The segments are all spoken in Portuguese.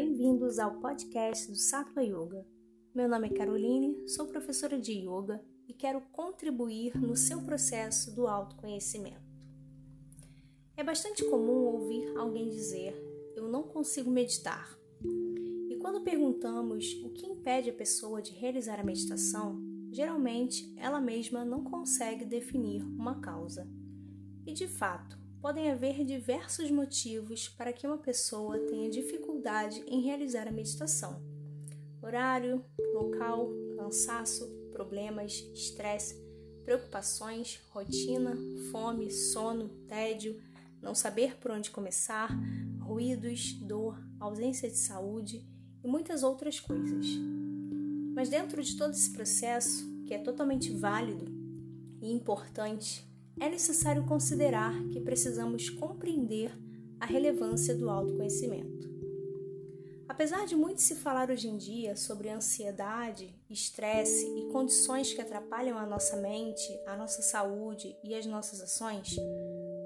bem-vindos ao podcast do Sattva Yoga. Meu nome é Caroline, sou professora de yoga e quero contribuir no seu processo do autoconhecimento. É bastante comum ouvir alguém dizer: Eu não consigo meditar. E quando perguntamos o que impede a pessoa de realizar a meditação, geralmente ela mesma não consegue definir uma causa. E de fato, podem haver diversos motivos para que uma pessoa tenha dificuldade em realizar a meditação: horário, local, cansaço, problemas, estresse, preocupações, rotina, fome, sono, tédio, não saber por onde começar, ruídos, dor, ausência de saúde e muitas outras coisas. Mas dentro de todo esse processo, que é totalmente válido e importante, é necessário considerar que precisamos compreender a relevância do autoconhecimento. Apesar de muito se falar hoje em dia sobre ansiedade, estresse e condições que atrapalham a nossa mente, a nossa saúde e as nossas ações,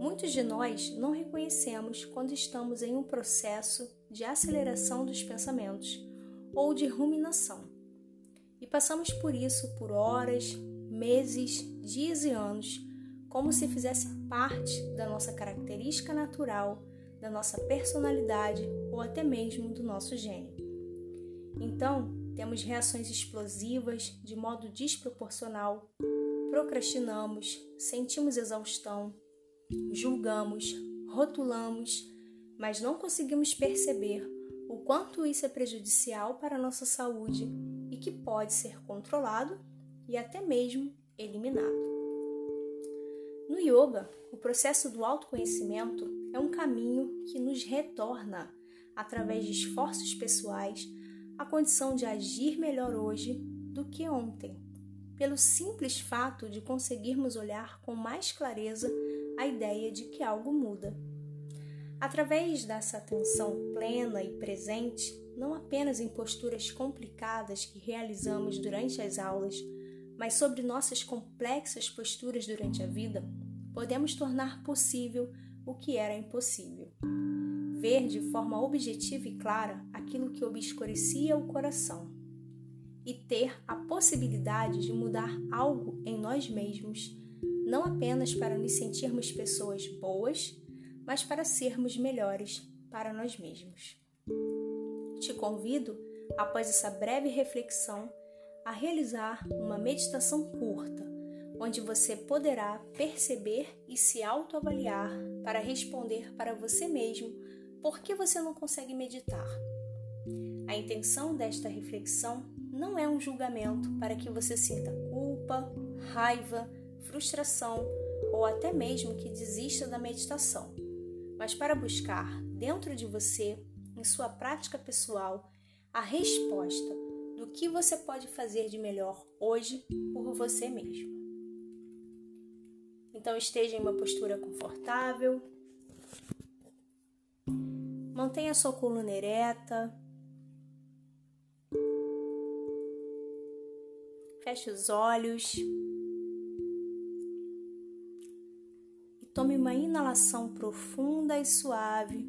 muitos de nós não reconhecemos quando estamos em um processo de aceleração dos pensamentos ou de ruminação. E passamos por isso por horas, meses, dias e anos como se fizesse parte da nossa característica natural, da nossa personalidade ou até mesmo do nosso gênio. Então, temos reações explosivas de modo desproporcional, procrastinamos, sentimos exaustão, julgamos, rotulamos, mas não conseguimos perceber o quanto isso é prejudicial para a nossa saúde e que pode ser controlado e até mesmo eliminado. No yoga, o processo do autoconhecimento é um caminho que nos retorna, através de esforços pessoais, à condição de agir melhor hoje do que ontem, pelo simples fato de conseguirmos olhar com mais clareza a ideia de que algo muda. Através dessa atenção plena e presente, não apenas em posturas complicadas que realizamos durante as aulas, mas sobre nossas complexas posturas durante a vida, podemos tornar possível o que era impossível. Ver de forma objetiva e clara aquilo que obscurecia o coração. E ter a possibilidade de mudar algo em nós mesmos, não apenas para nos sentirmos pessoas boas, mas para sermos melhores para nós mesmos. Te convido, após essa breve reflexão, a realizar uma meditação curta, onde você poderá perceber e se autoavaliar para responder para você mesmo por que você não consegue meditar. A intenção desta reflexão não é um julgamento para que você sinta culpa, raiva, frustração ou até mesmo que desista da meditação, mas para buscar dentro de você, em sua prática pessoal, a resposta do que você pode fazer de melhor hoje por você mesmo. Então esteja em uma postura confortável. Mantenha sua coluna ereta. Feche os olhos. E tome uma inalação profunda e suave.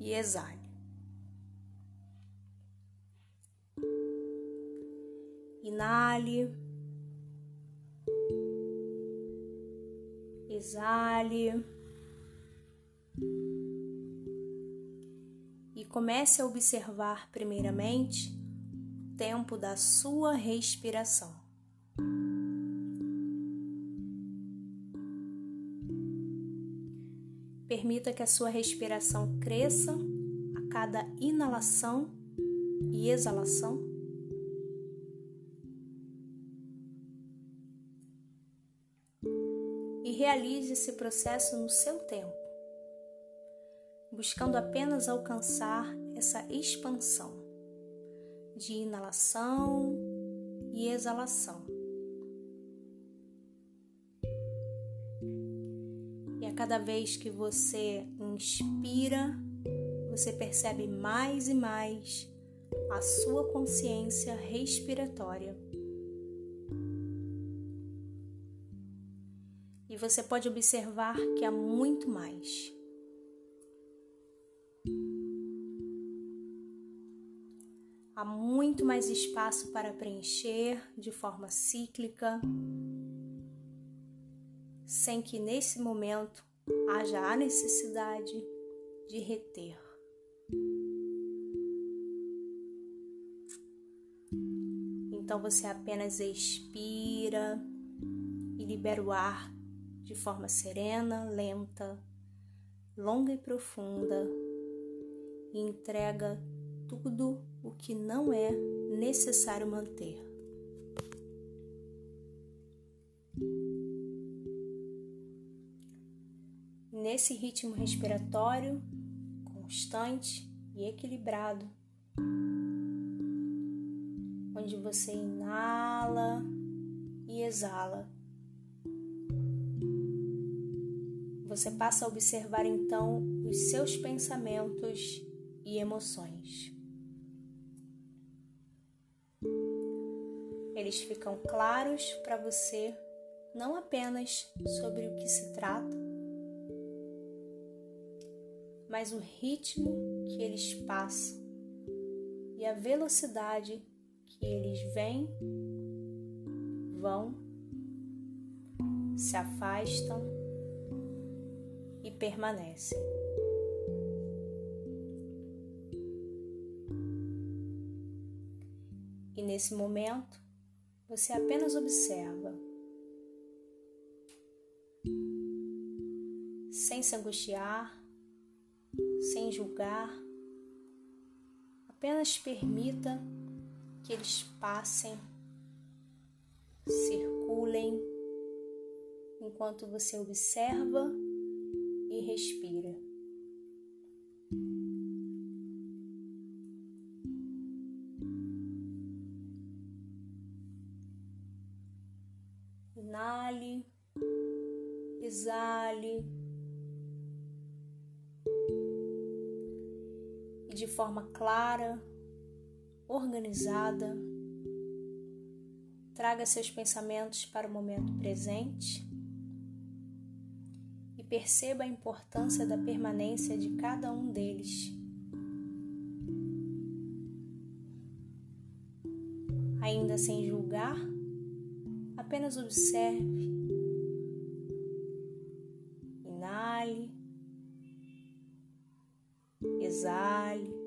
E exale. Inale. Exale. E comece a observar, primeiramente, o tempo da sua respiração. Permita que a sua respiração cresça a cada inalação e exalação. Realize esse processo no seu tempo, buscando apenas alcançar essa expansão de inalação e exalação. E a cada vez que você inspira, você percebe mais e mais a sua consciência respiratória. você pode observar que há muito mais. Há muito mais espaço para preencher de forma cíclica, sem que nesse momento haja a necessidade de reter. Então você apenas expira e libera o ar de forma serena, lenta, longa e profunda e entrega tudo o que não é necessário manter. Nesse ritmo respiratório constante e equilibrado, onde você inala e exala. Você passa a observar então os seus pensamentos e emoções. Eles ficam claros para você não apenas sobre o que se trata, mas o ritmo que eles passam e a velocidade que eles vêm, vão, se afastam e permanecem. E nesse momento, você apenas observa, sem se angustiar, sem julgar, apenas permita que eles passem, circulem, enquanto você observa e respira. Inale, exale. E de forma clara, organizada. Traga seus pensamentos para o momento presente perceba a importância da permanência de cada um deles. Ainda sem julgar, apenas observe. Inale, exale.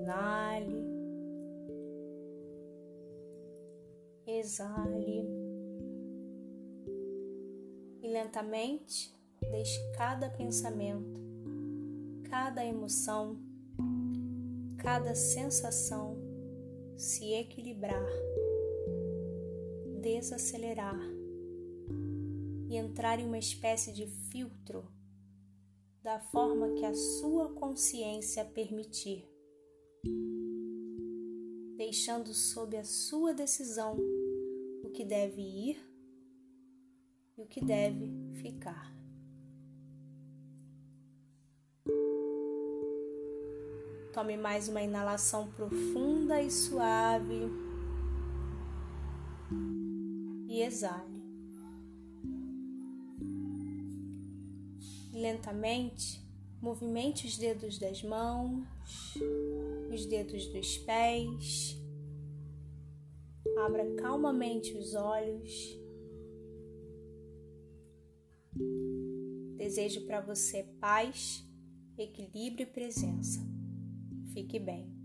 inale, exale lentamente deixe cada pensamento, cada emoção, cada sensação se equilibrar, desacelerar e entrar em uma espécie de filtro da forma que a sua consciência permitir deixando sob a sua decisão o que deve ir o que deve ficar. Tome mais uma inalação profunda e suave e exale. Lentamente, movimente os dedos das mãos, os dedos dos pés. Abra calmamente os olhos. Desejo para você paz, equilíbrio e presença. Fique bem.